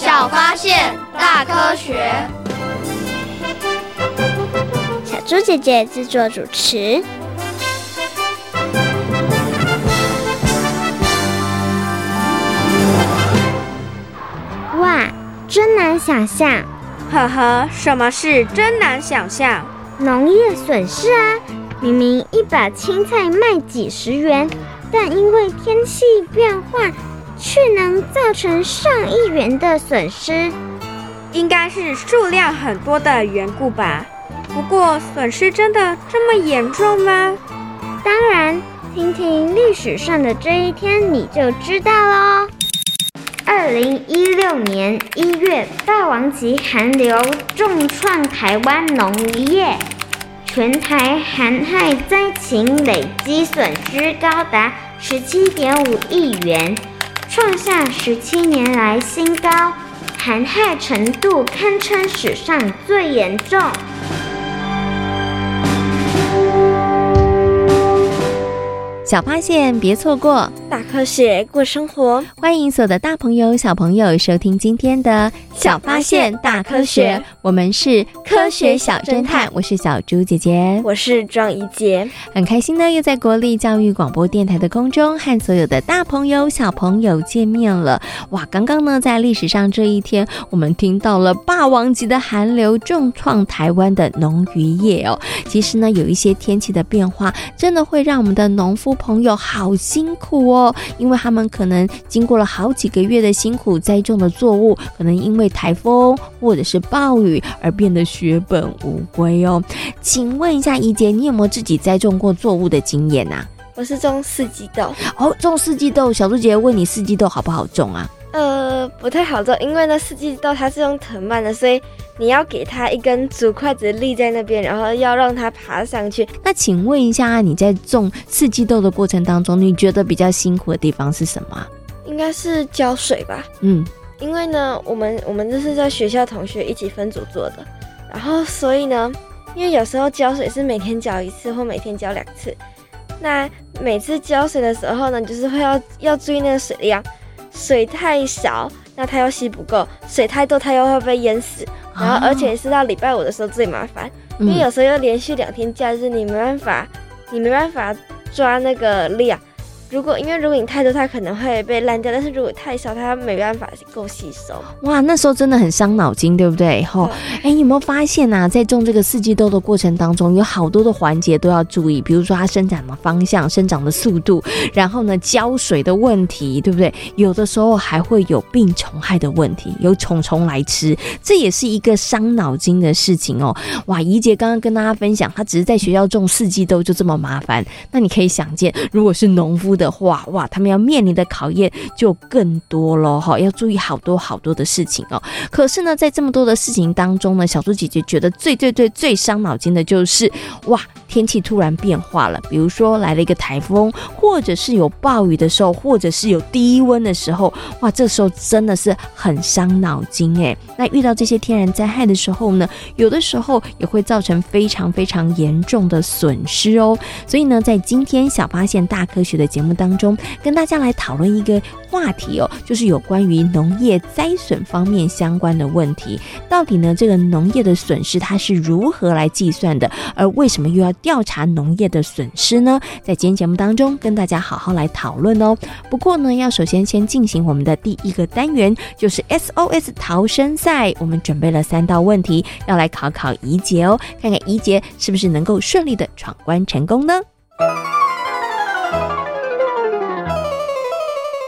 小发现，大科学。小猪姐姐制作主持。哇，真难想象！呵呵，什么是真难想象？农业损失啊，明明一把青菜卖几十元，但因为天气变化，却能造成上亿元的损失。应该是数量很多的缘故吧？不过损失真的这么严重吗？当然，听听历史上的这一天你就知道喽。二零一六年一月，霸王级寒流重创台湾农业，全台寒害灾情累积损失高达十七点五亿元，创下十七年来新高，寒害程度堪称史上最严重。小发现，别错过。大科学过生活，欢迎所有的大朋友、小朋友收听今天的小发现大科学。我们是科学小侦探，我是小猪姐姐，我是庄怡洁，很开心呢，又在国立教育广播电台的空中和所有的大朋友、小朋友见面了。哇，刚刚呢，在历史上这一天，我们听到了霸王级的寒流重创台湾的农渔业哦。其实呢，有一些天气的变化，真的会让我们的农夫朋友好辛苦哦。因为他们可能经过了好几个月的辛苦栽种的作物，可能因为台风或者是暴雨而变得血本无归哦。请问一下怡姐，你有没有自己栽种过作物的经验啊？我是种四季豆哦，种四季豆。小猪姐姐问你，四季豆好不好种啊？呃，不太好做，因为呢四季豆它是用藤蔓的，所以你要给它一根竹筷子立在那边，然后要让它爬上去。那请问一下，你在种四季豆的过程当中，你觉得比较辛苦的地方是什么？应该是浇水吧。嗯，因为呢，我们我们这是在学校同学一起分组做的，然后所以呢，因为有时候浇水是每天浇一次或每天浇两次，那每次浇水的时候呢，就是会要要注意那个水量。水太少，那它又吸不够；水太多，它又会被淹死。然后，而且是到礼拜五的时候最麻烦，因为有时候又连续两天假日，你没办法，你没办法抓那个量。如果因为如果你太多，它可能会被烂掉；但是如果太少，它没办法够吸收。哇，那时候真的很伤脑筋，对不对？吼，哎、有没有发现啊，在种这个四季豆的过程当中，有好多的环节都要注意，比如说它生长的方向、生长的速度，然后呢，浇水的问题，对不对？有的时候还会有病虫害的问题，有虫虫来吃，这也是一个伤脑筋的事情哦。哇，怡姐刚刚跟大家分享，她只是在学校种四季豆就这么麻烦，那你可以想见，如果是农夫的话，哇，他们要面临的考验就更多了哈，要注意好多好多的事情哦。可是呢，在这么多的事情当中呢，小猪姐姐觉得最最最最伤脑筋的就是，哇，天气突然变化了，比如说来了一个台风，或者是有暴雨的时候，或者是有低温的时候，哇，这时候真的是很伤脑筋诶。那遇到这些天然灾害的时候呢，有的时候也会造成非常非常严重的损失哦。所以呢，在今天小发现大科学的节目当中，跟大家来讨论一个话题哦，就是有关于农业灾损方面相关的问题。到底呢，这个农业的损失它是如何来计算的？而为什么又要调查农业的损失呢？在今天节目当中，跟大家好好来讨论哦。不过呢，要首先先进行我们的第一个单元，就是 SOS 逃生赛。我们准备了三道问题，要来考考怡姐哦，看看怡姐是不是能够顺利的闯关成功呢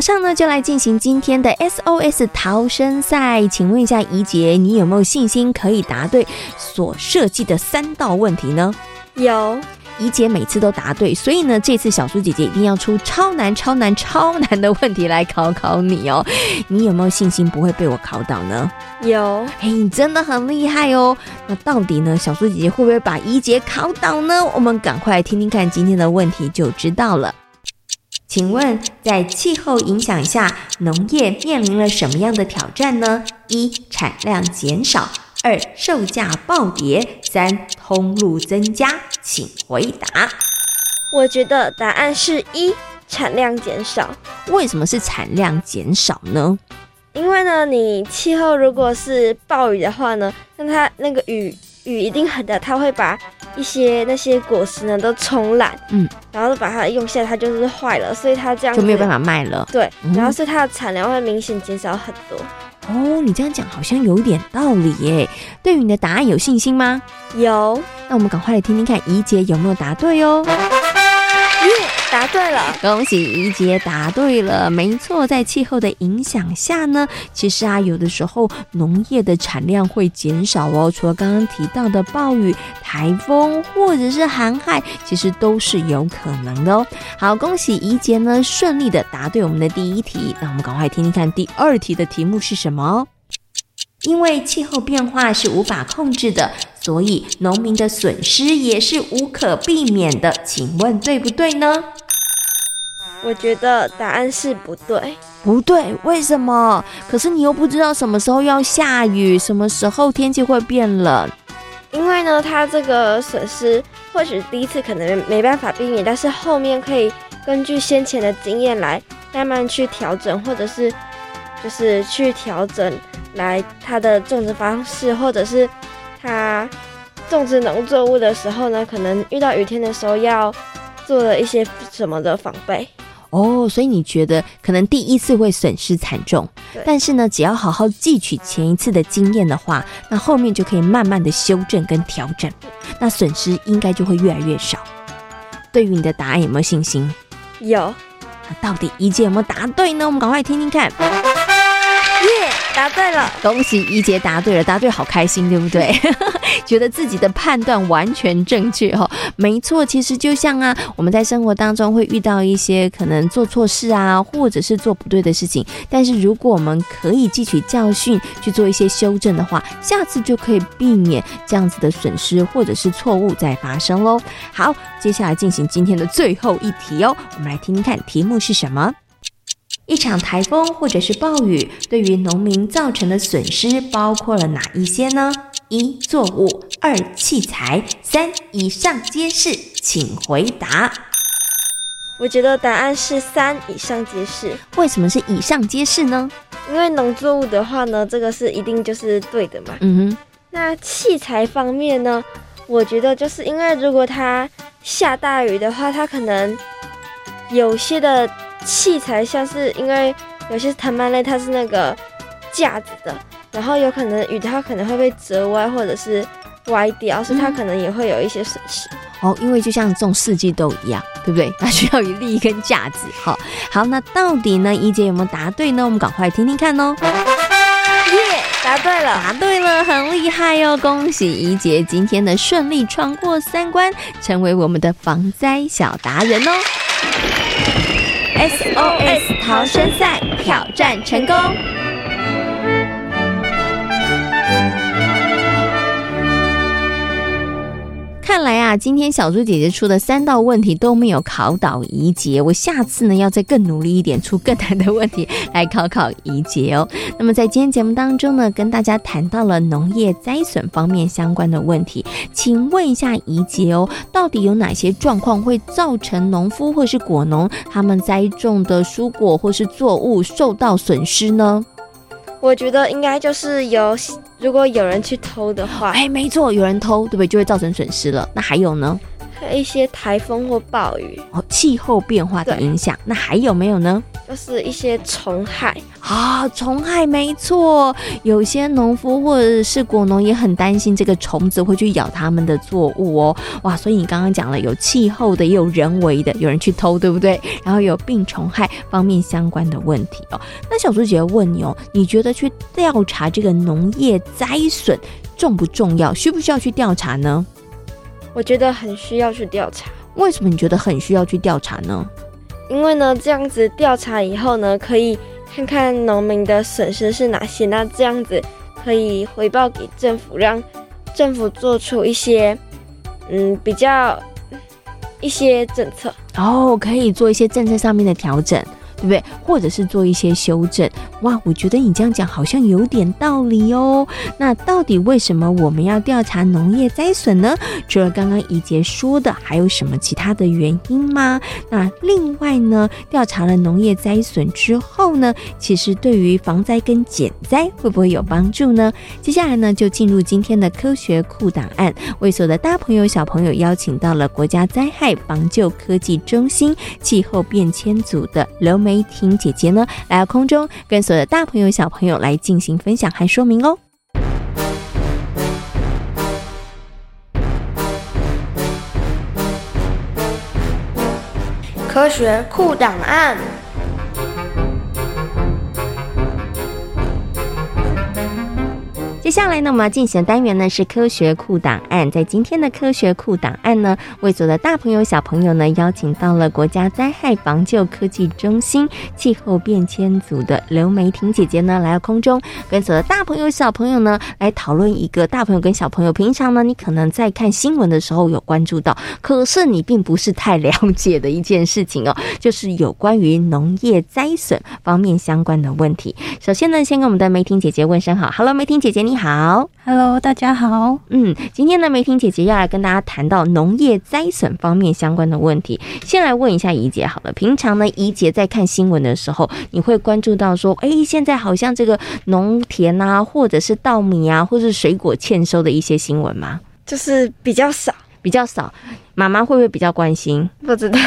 马上呢，就来进行今天的 SOS 逃生赛。请问一下怡姐，你有没有信心可以答对所设计的三道问题呢？有，怡姐每次都答对，所以呢，这次小苏姐姐一定要出超难、超难、超难的问题来考考你哦。你有没有信心不会被我考倒呢？有，嘿，你真的很厉害哦。那到底呢，小苏姐姐会不会把怡姐考倒呢？我们赶快来听听看今天的问题就知道了。请问，在气候影响下，农业面临了什么样的挑战呢？一、产量减少；二、售价暴跌；三、通路增加。请回答。我觉得答案是一，产量减少。为什么是产量减少呢？因为呢，你气候如果是暴雨的话呢，那它那个雨雨一定很大，它会把。一些那些果实呢都冲烂，嗯，然后把它用下来，它就是坏了，所以它这样就没有办法卖了。对，然后所以它的产量会明显减少很多。哦，你这样讲好像有点道理耶。对于你的答案有信心吗？有。那我们赶快来听听看，怡姐有没有答对哦。答对了，恭喜怡洁答对了。没错，在气候的影响下呢，其实啊，有的时候农业的产量会减少哦。除了刚刚提到的暴雨、台风或者是寒害，其实都是有可能的哦。好，恭喜怡洁呢，顺利的答对我们的第一题。那我们赶快听听看第二题的题目是什么？因为气候变化是无法控制的，所以农民的损失也是无可避免的。请问对不对呢？我觉得答案是不对。不对，为什么？可是你又不知道什么时候要下雨，什么时候天气会变冷。因为呢，它这个损失或许第一次可能没办法避免，但是后面可以根据先前的经验来慢慢去调整，或者是就是去调整。来，它的种植方式，或者是它种植农作物的时候呢，可能遇到雨天的时候要做了一些什么的防备哦。所以你觉得可能第一次会损失惨重，但是呢，只要好好汲取前一次的经验的话，那后面就可以慢慢的修正跟调整，那损失应该就会越来越少。对于你的答案有没有信心？有。那到底一姐有没有答对呢？我们赶快听听看。答对了，恭喜一杰答对了，答对好开心，对不对？觉得自己的判断完全正确哈，没错，其实就像啊，我们在生活当中会遇到一些可能做错事啊，或者是做不对的事情，但是如果我们可以汲取教训，去做一些修正的话，下次就可以避免这样子的损失或者是错误再发生喽。好，接下来进行今天的最后一题哦，我们来听听看题目是什么。一场台风或者是暴雨，对于农民造成的损失包括了哪一些呢？一、作物；二、器材；三、以上皆是。请回答。我觉得答案是三，以上皆是。为什么是以上皆是呢？因为农作物的话呢，这个是一定就是对的嘛。嗯哼。那器材方面呢？我觉得就是因为如果它下大雨的话，它可能有些的。器材像是因为有些藤蔓类它是那个架子的，然后有可能雨它可能会被折歪或者是歪掉，所以它可能也会有一些损失。哦，因为就像种四季豆一样，对不对？它需要一立一根架子。好，好，那到底呢？怡姐有没有答对呢？我们赶快听听看哦。耶，答对了，答对了，很厉害哟、哦！恭喜怡姐今天的顺利闯过三关，成为我们的防灾小达人哦。SOS 逃生赛挑战成功。看来啊，今天小猪姐姐出的三道问题都没有考倒怡洁，我下次呢要再更努力一点，出更难的问题来考考怡洁哦。那么在今天节目当中呢，跟大家谈到了农业灾损方面相关的问题，请问一下怡洁哦，到底有哪些状况会造成农夫或是果农他们栽种的蔬果或是作物受到损失呢？我觉得应该就是有，如果有人去偷的话，哎，没错，有人偷，对不对？就会造成损失了。那还有呢？一些台风或暴雨，哦，气候变化的影响。那还有没有呢？就是一些虫害啊，虫害没错，有些农夫或者是果农也很担心这个虫子会去咬他们的作物哦。哇，所以你刚刚讲了有气候的，也有人为的，有人去偷，对不对？然后有病虫害方面相关的问题哦。那小猪姐问你哦，你觉得去调查这个农业灾损重不重要？需不需要去调查呢？我觉得很需要去调查。为什么你觉得很需要去调查呢？因为呢，这样子调查以后呢，可以看看农民的损失是哪些，那这样子可以回报给政府，让政府做出一些嗯比较一些政策哦，可以做一些政策上面的调整。对不对？或者是做一些修正？哇，我觉得你这样讲好像有点道理哦。那到底为什么我们要调查农业灾损呢？除了刚刚怡洁说的，还有什么其他的原因吗？那另外呢，调查了农业灾损之后呢，其实对于防灾跟减灾会不会有帮助呢？接下来呢，就进入今天的科学库档案，为所有的大朋友小朋友邀请到了国家灾害防救科技中心气候变迁组的刘梅婷姐姐呢，来到空中，跟的大朋友、小朋友来进行分享和说明哦。科学库档案。接下来呢，我们要进行的单元呢是科学库档案。在今天的科学库档案呢，为所有的大朋友小朋友呢，邀请到了国家灾害防救科技中心气候变迁组的刘梅婷姐姐呢，来到空中，跟所有的大朋友小朋友呢，来讨论一个大朋友跟小朋友平常呢，你可能在看新闻的时候有关注到，可是你并不是太了解的一件事情哦，就是有关于农业灾损方面相关的问题。首先呢，先跟我们的梅婷姐姐问声好，Hello，梅婷姐姐你好。好，Hello，大家好。嗯，今天呢，梅婷姐姐要来跟大家谈到农业灾损方面相关的问题。先来问一下怡姐好了，平常呢，怡姐在看新闻的时候，你会关注到说，哎、欸，现在好像这个农田啊，或者是稻米啊，或者是水果欠收的一些新闻吗？就是比较少，比较少。妈妈会不会比较关心？不知道，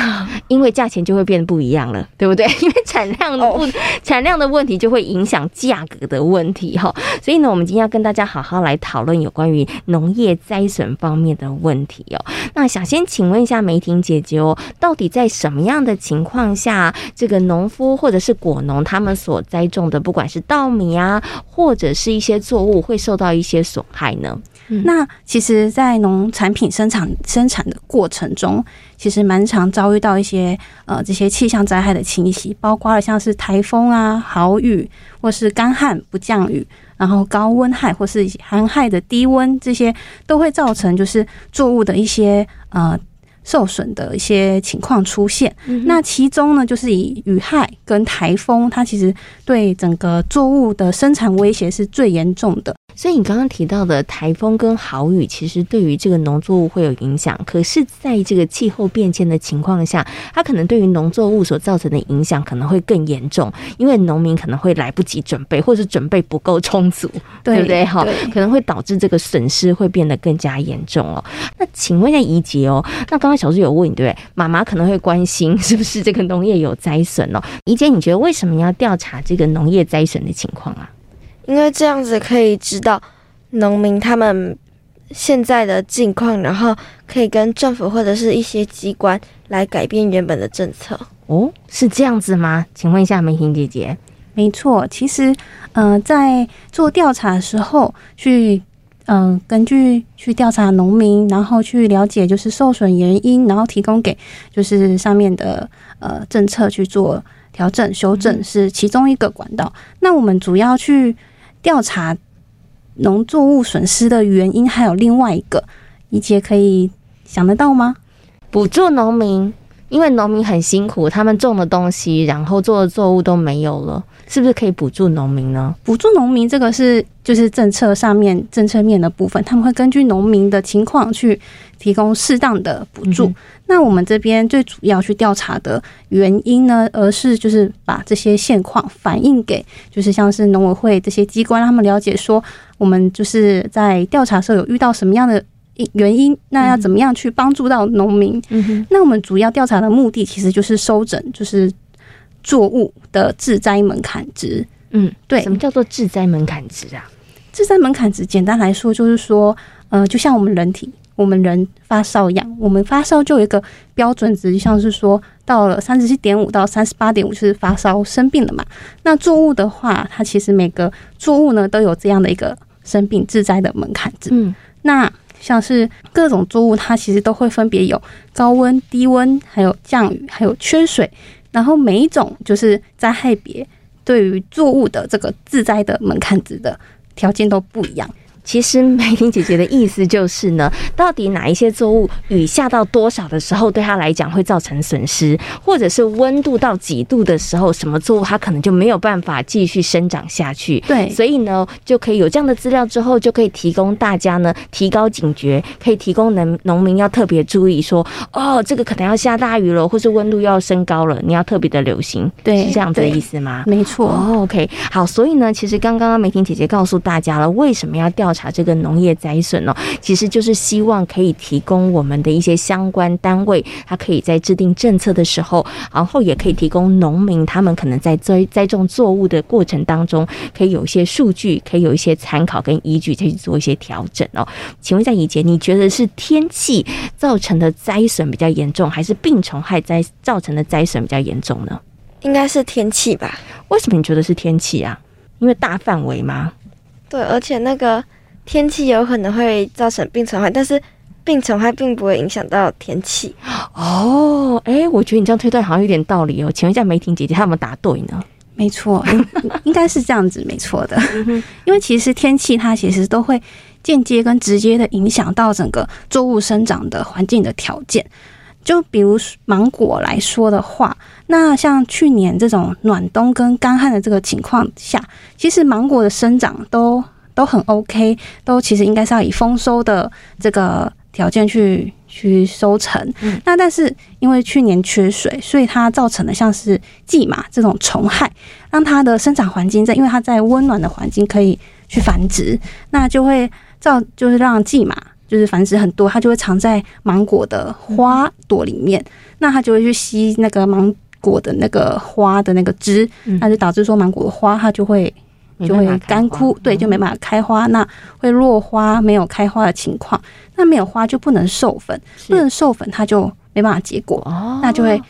因为价钱就会变得不一样了，对不对？因为产量的不、oh. 产量的问题就会影响价格的问题哈。所以呢，我们今天要跟大家好好来讨论有关于农业灾损方面的问题哦。那想先请问一下梅婷姐姐哦，到底在什么样的情况下，这个农夫或者是果农他们所栽种的，不管是稻米啊，或者是一些作物，会受到一些损害呢？嗯、那其实，在农产品生产生产的过程中，其实蛮常遭遇到一些呃这些气象灾害的侵袭，包括了像是台风啊、豪雨，或是干旱不降雨，然后高温害或是寒害的低温，这些都会造成就是作物的一些呃受损的一些情况出现。嗯、那其中呢，就是以雨害跟台风，它其实对整个作物的生产威胁是最严重的。所以你刚刚提到的台风跟豪雨，其实对于这个农作物会有影响。可是，在这个气候变迁的情况下，它可能对于农作物所造成的影响可能会更严重，因为农民可能会来不及准备，或是准备不够充足，对，对不对？哈，可能会导致这个损失会变得更加严重哦。那请问一下怡姐哦，那刚刚小猪有问你，对不对？妈妈可能会关心是不是这个农业有灾损哦？怡姐，你觉得为什么要调查这个农业灾损的情况啊？因为这样子可以知道农民他们现在的境况，然后可以跟政府或者是一些机关来改变原本的政策。哦，是这样子吗？请问一下梅婷姐姐。没错，其实，呃，在做调查的时候，去，嗯、呃，根据去调查农民，然后去了解就是受损原因，然后提供给就是上面的呃政策去做调整修正，是其中一个管道。嗯、那我们主要去。调查农作物损失的原因，还有另外一个，怡姐可以想得到吗？补助农民，因为农民很辛苦，他们种的东西，然后做的作物都没有了，是不是可以补助农民呢？补助农民这个是就是政策上面政策面的部分，他们会根据农民的情况去提供适当的补助。嗯那我们这边最主要去调查的原因呢，而是就是把这些现况反映给，就是像是农委会这些机关，让他们了解说，我们就是在调查的时候有遇到什么样的原因，那要怎么样去帮助到农民？嗯哼。那我们主要调查的目的其实就是收整，就是作物的致灾门槛值。嗯，对，什么叫做致灾门槛值啊？致灾门槛值简单来说就是说，呃，就像我们人体，我们人发烧一样，我们发烧就有一个标准值，就像是说到了三十七点五到三十八点五就是发烧生病了嘛。那作物的话，它其实每个作物呢都有这样的一个生病致灾的门槛值。嗯，那像是各种作物，它其实都会分别有高温、低温，还有降雨，还有缺水，然后每一种就是灾害别。对于作物的这个致灾的门槛值的条件都不一样。其实美婷姐姐的意思就是呢，到底哪一些作物雨下到多少的时候，对它来讲会造成损失，或者是温度到几度的时候，什么作物它可能就没有办法继续生长下去。对，所以呢，就可以有这样的资料之后，就可以提供大家呢提高警觉，可以提供农农民要特别注意说，哦，这个可能要下大雨了，或是温度要升高了，你要特别的留心。对，是这样子的意思吗？没错。哦，OK，好，所以呢，其实刚刚梅婷姐姐告诉大家了，为什么要调。查这个农业灾损哦，其实就是希望可以提供我们的一些相关单位，它可以在制定政策的时候，然后也可以提供农民他们可能在栽栽种作物的过程当中，可以有一些数据，可以有一些参考跟依据，再去做一些调整哦。请问一下宜洁，你觉得是天气造成的灾损比较严重，还是病虫害灾造成的灾损比较严重呢？应该是天气吧？为什么你觉得是天气啊？因为大范围吗？对，而且那个。天气有可能会造成病虫害，但是病虫害并不会影响到天气。哦，哎、欸，我觉得你这样推断好像有点道理哦。请问一下梅婷姐姐，她有没有答对呢？没错，应该是这样子，没错的。因为其实天气它其实都会间接跟直接的影响到整个作物生长的环境的条件。就比如芒果来说的话，那像去年这种暖冬跟干旱的这个情况下，其实芒果的生长都。都很 OK，都其实应该是要以丰收的这个条件去去收成。嗯。那但是因为去年缺水，所以它造成的像是蓟马这种虫害，让它的生长环境在，因为它在温暖的环境可以去繁殖，那就会造就是让蓟马就是繁殖很多，它就会藏在芒果的花朵里面，那它就会去吸那个芒果的那个花的那个汁，那就导致说芒果的花它就会。就会干枯，对，就没办法开花，那会落花，没有开花的情况，那没有花就不能授粉，不能授粉，它就没办法结果，那就会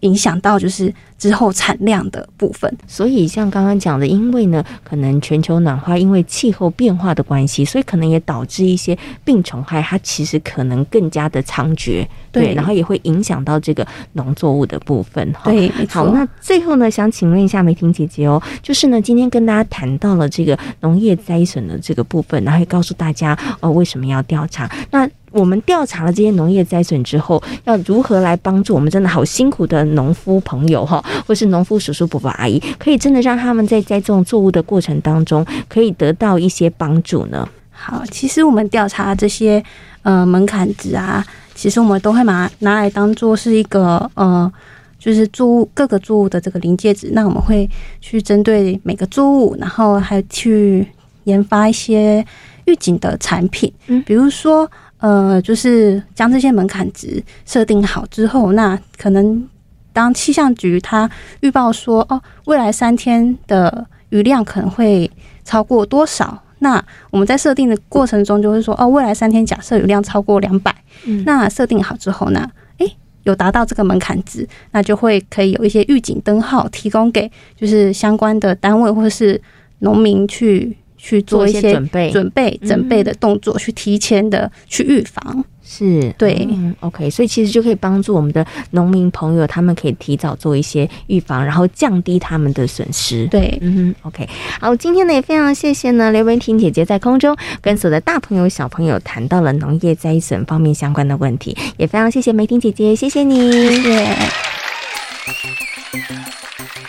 影响到就是之后产量的部分。所以像刚刚讲的，因为呢，可能全球暖化，因为气候变化的关系，所以可能也导致一些病虫害，它其实可能更加的猖獗。对，然后也会影响到这个农作物的部分哈。对，好，那最后呢，想请问一下梅婷姐姐哦，就是呢，今天跟大家谈到了这个农业灾损的这个部分，然后也告诉大家哦，为什么要调查？那我们调查了这些农业灾损之后，要如何来帮助我们真的好辛苦的农夫朋友哈，或是农夫叔叔伯伯阿姨，可以真的让他们在栽种作物的过程当中，可以得到一些帮助呢？好，其实我们调查这些呃门槛值啊。其实我们都会拿拿来当做是一个呃，就是作物各个作物的这个临界值。那我们会去针对每个作物，然后还去研发一些预警的产品。嗯，比如说呃，就是将这些门槛值设定好之后，那可能当气象局它预报说哦，未来三天的雨量可能会超过多少？那我们在设定的过程中，就会说哦，未来三天假设雨量超过两百，嗯，那设定好之后呢，诶，有达到这个门槛值，那就会可以有一些预警灯号提供给就是相关的单位或者是农民去去做一些准备准备准备的动作，去提前的去预防。是对，嗯，OK，所以其实就可以帮助我们的农民朋友，他们可以提早做一些预防，然后降低他们的损失。对，嗯，OK，好，今天呢也非常谢谢呢刘梅婷姐姐在空中跟所有的大朋友小朋友谈到了农业灾损方面相关的问题，也非常谢谢梅婷姐姐，谢谢你，谢谢。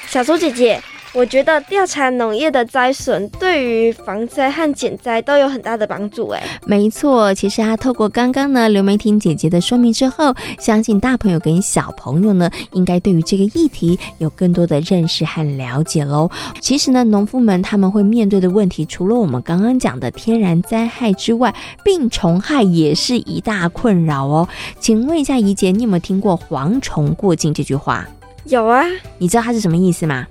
小猪姐姐。我觉得调查农业的灾损对于防灾和减灾都有很大的帮助。哎，没错，其实啊，透过刚刚呢刘梅婷姐姐的说明之后，相信大朋友跟小朋友呢，应该对于这个议题有更多的认识和了解喽。其实呢，农夫们他们会面对的问题，除了我们刚刚讲的天然灾害之外，病虫害也是一大困扰哦。请问一下怡姐，你有没有听过“蝗虫过境”这句话？有啊，你知道它是什么意思吗？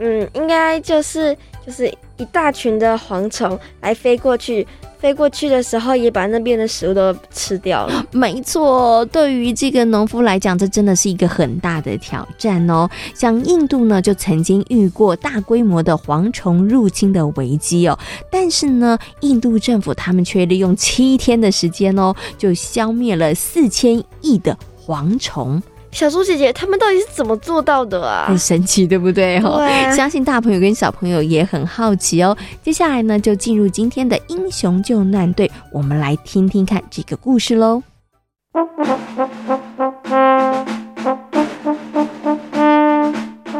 嗯，应该就是就是一大群的蝗虫来飞过去。飞过去的时候，也把那边的食物都吃掉了。没错，对于这个农夫来讲，这真的是一个很大的挑战哦。像印度呢，就曾经遇过大规模的蝗虫入侵的危机哦。但是呢，印度政府他们却利用七天的时间哦，就消灭了四千亿的蝗虫。小猪姐姐，他们到底是怎么做到的啊？很神奇，对不对？哈、啊，相信大朋友跟小朋友也很好奇哦。接下来呢，就进入今天的英雄救难队，我们来听听看这个故事喽。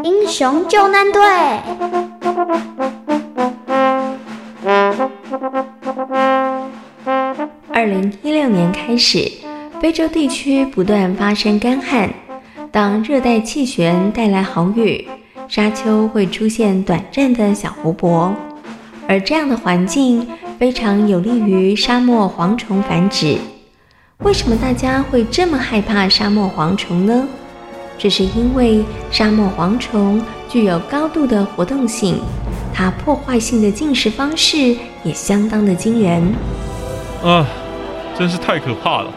英雄救难队。二零一六年开始。非洲地区不断发生干旱，当热带气旋带来豪雨，沙丘会出现短暂的小湖泊，而这样的环境非常有利于沙漠蝗虫繁殖。为什么大家会这么害怕沙漠蝗虫呢？这是因为沙漠蝗虫具有高度的活动性，它破坏性的进食方式也相当的惊人。啊，真是太可怕了！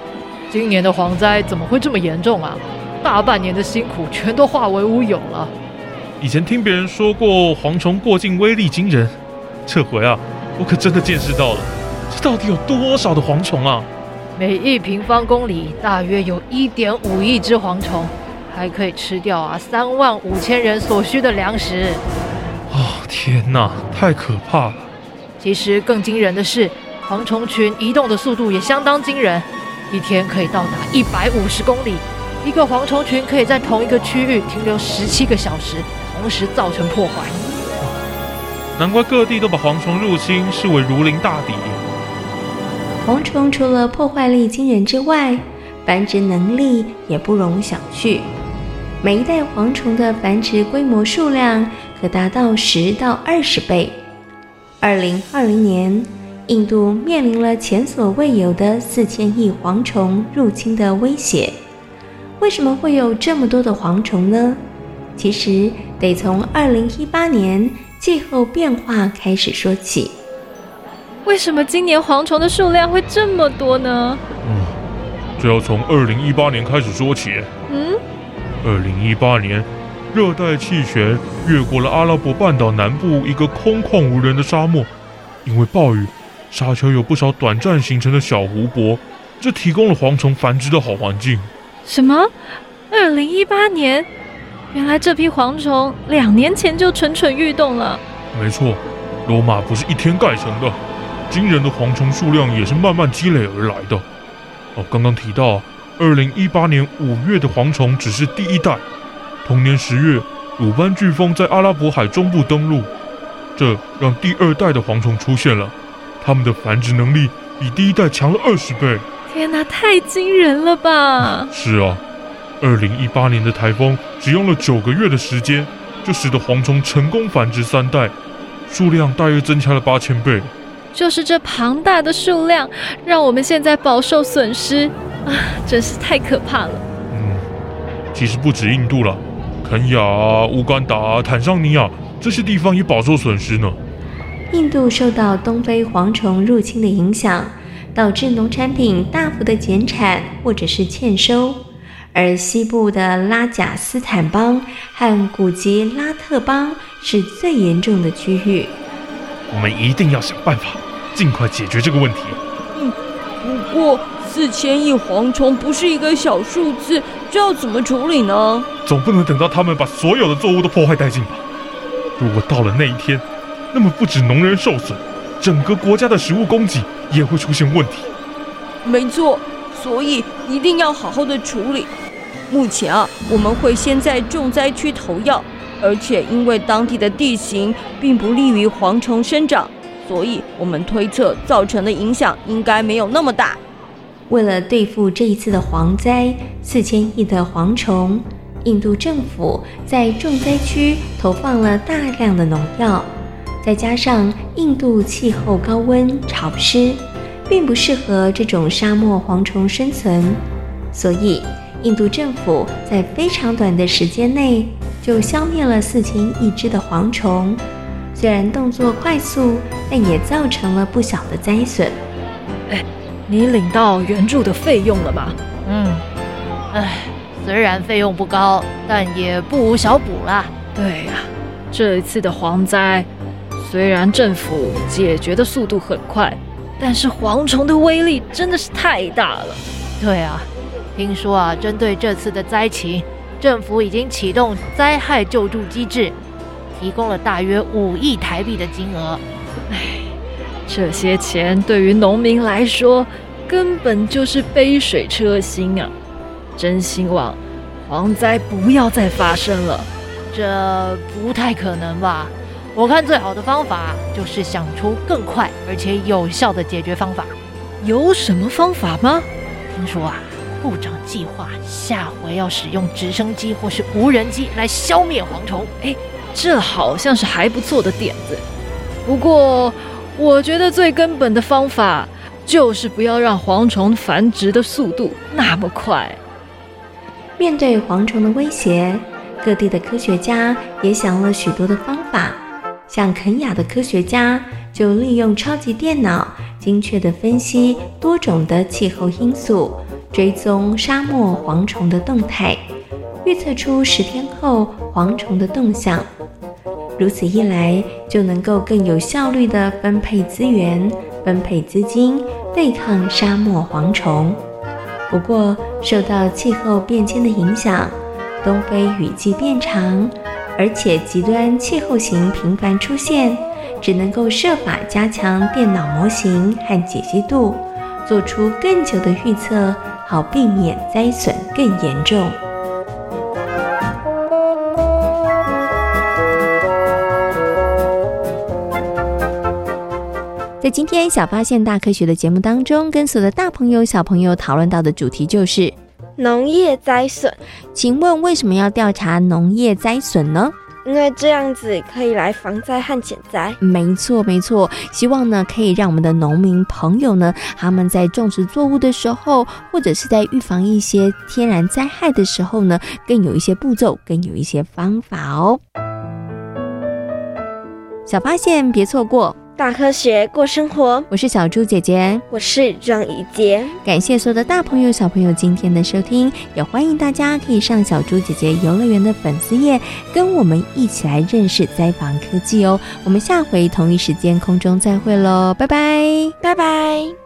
今年的蝗灾怎么会这么严重啊？大半年的辛苦全都化为乌有了。以前听别人说过蝗虫过境威力惊人，这回啊，我可真的见识到了，这到底有多少的蝗虫啊？每一平方公里大约有一点五亿只蝗虫，还可以吃掉啊三万五千人所需的粮食。哦，天哪，太可怕了！其实更惊人的是，蝗虫群移动的速度也相当惊人。一天可以到达一百五十公里，一个蝗虫群可以在同一个区域停留十七个小时，同时造成破坏。难怪各地都把蝗虫入侵视为如临大敌。蝗虫除了破坏力惊人之外，繁殖能力也不容小觑。每一代蝗虫的繁殖规模数量可达到十到二十倍。二零二零年，印度面临了前所未有的四千亿蝗虫入侵的威胁。为什么会有这么多的蝗虫呢？其实得从二零一八年气候变化开始说起。为什么今年蝗虫的数量会这么多呢？嗯，这要从二零一八年开始说起。嗯，二零一八年，热带气旋越过了阿拉伯半岛南部一个空旷无人的沙漠，因为暴雨。沙丘有不少短暂形成的小湖泊，这提供了蝗虫繁殖的好环境。什么？二零一八年？原来这批蝗虫两年前就蠢蠢欲动了。没错，罗马不是一天盖成的，惊人的蝗虫数量也是慢慢积累而来的。哦，刚刚提到，二零一八年五月的蝗虫只是第一代，同年十月，鲁班飓风在阿拉伯海中部登陆，这让第二代的蝗虫出现了。它们的繁殖能力比第一代强了二十倍！天哪，太惊人了吧！是啊，二零一八年的台风只用了九个月的时间，就使得蝗虫成功繁殖三代，数量大约增加了八千倍。就是这庞大的数量，让我们现在饱受损失啊！真是太可怕了。嗯，其实不止印度了，肯亚啊、乌干达啊、坦桑尼亚这些地方也饱受损失呢。印度受到东非蝗虫入侵的影响，导致农产品大幅的减产或者是欠收，而西部的拉贾斯坦邦和古吉拉特邦是最严重的区域。我们一定要想办法，尽快解决这个问题。嗯，不过四千亿蝗虫不是一个小数字，这要怎么处理呢？总不能等到他们把所有的作物都破坏殆尽吧？如果到了那一天，那么不止农人受损，整个国家的食物供给也会出现问题。没错，所以一定要好好的处理。目前啊，我们会先在重灾区投药，而且因为当地的地形并不利于蝗虫生长，所以我们推测造成的影响应该没有那么大。为了对付这一次的蝗灾，四千亿的蝗虫，印度政府在重灾区投放了大量的农药。再加上印度气候高温潮湿，并不适合这种沙漠蝗虫生存，所以印度政府在非常短的时间内就消灭了四千亿只的蝗虫。虽然动作快速，但也造成了不小的灾损。哎，你领到援助的费用了吗？嗯，哎，虽然费用不高，但也不无小补啦。对呀，这一次的蝗灾，虽然政府解决的速度很快，但是蝗虫的威力真的是太大了。对啊，听说啊，针对这次的灾情，政府已经启动灾害救助机制。提供了大约五亿台币的金额，唉，这些钱对于农民来说根本就是杯水车薪啊！真希望蝗灾不要再发生了。这不太可能吧？我看最好的方法就是想出更快而且有效的解决方法。有什么方法吗？听说啊，部长计划下回要使用直升机或是无人机来消灭蝗虫。哎。这好像是还不错的点子，不过我觉得最根本的方法就是不要让蝗虫繁殖的速度那么快。面对蝗虫的威胁，各地的科学家也想了许多的方法。像肯亚的科学家就利用超级电脑，精确地分析多种的气候因素，追踪沙漠蝗虫的动态，预测出十天后蝗虫的动向。如此一来，就能够更有效率地分配资源、分配资金，对抗沙漠蝗虫。不过，受到气候变迁的影响，东非雨季变长，而且极端气候型频繁出现，只能够设法加强电脑模型和解析度，做出更久的预测，好避免灾损更严重。在今天小发现大科学的节目当中，跟所有的大朋友小朋友讨论到的主题就是农业灾损。请问为什么要调查农业灾损呢？因为这样子可以来防灾和减灾。没错，没错。希望呢可以让我们的农民朋友呢，他们在种植作物的时候，或者是在预防一些天然灾害的时候呢，更有一些步骤，更有一些方法哦。小发现，别错过。大科学过生活，我是小猪姐姐，我是庄怡杰。感谢所有的大朋友小朋友今天的收听，也欢迎大家可以上小猪姐姐游乐园的粉丝页，跟我们一起来认识灾防科技哦。我们下回同一时间空中再会喽，拜拜，拜拜。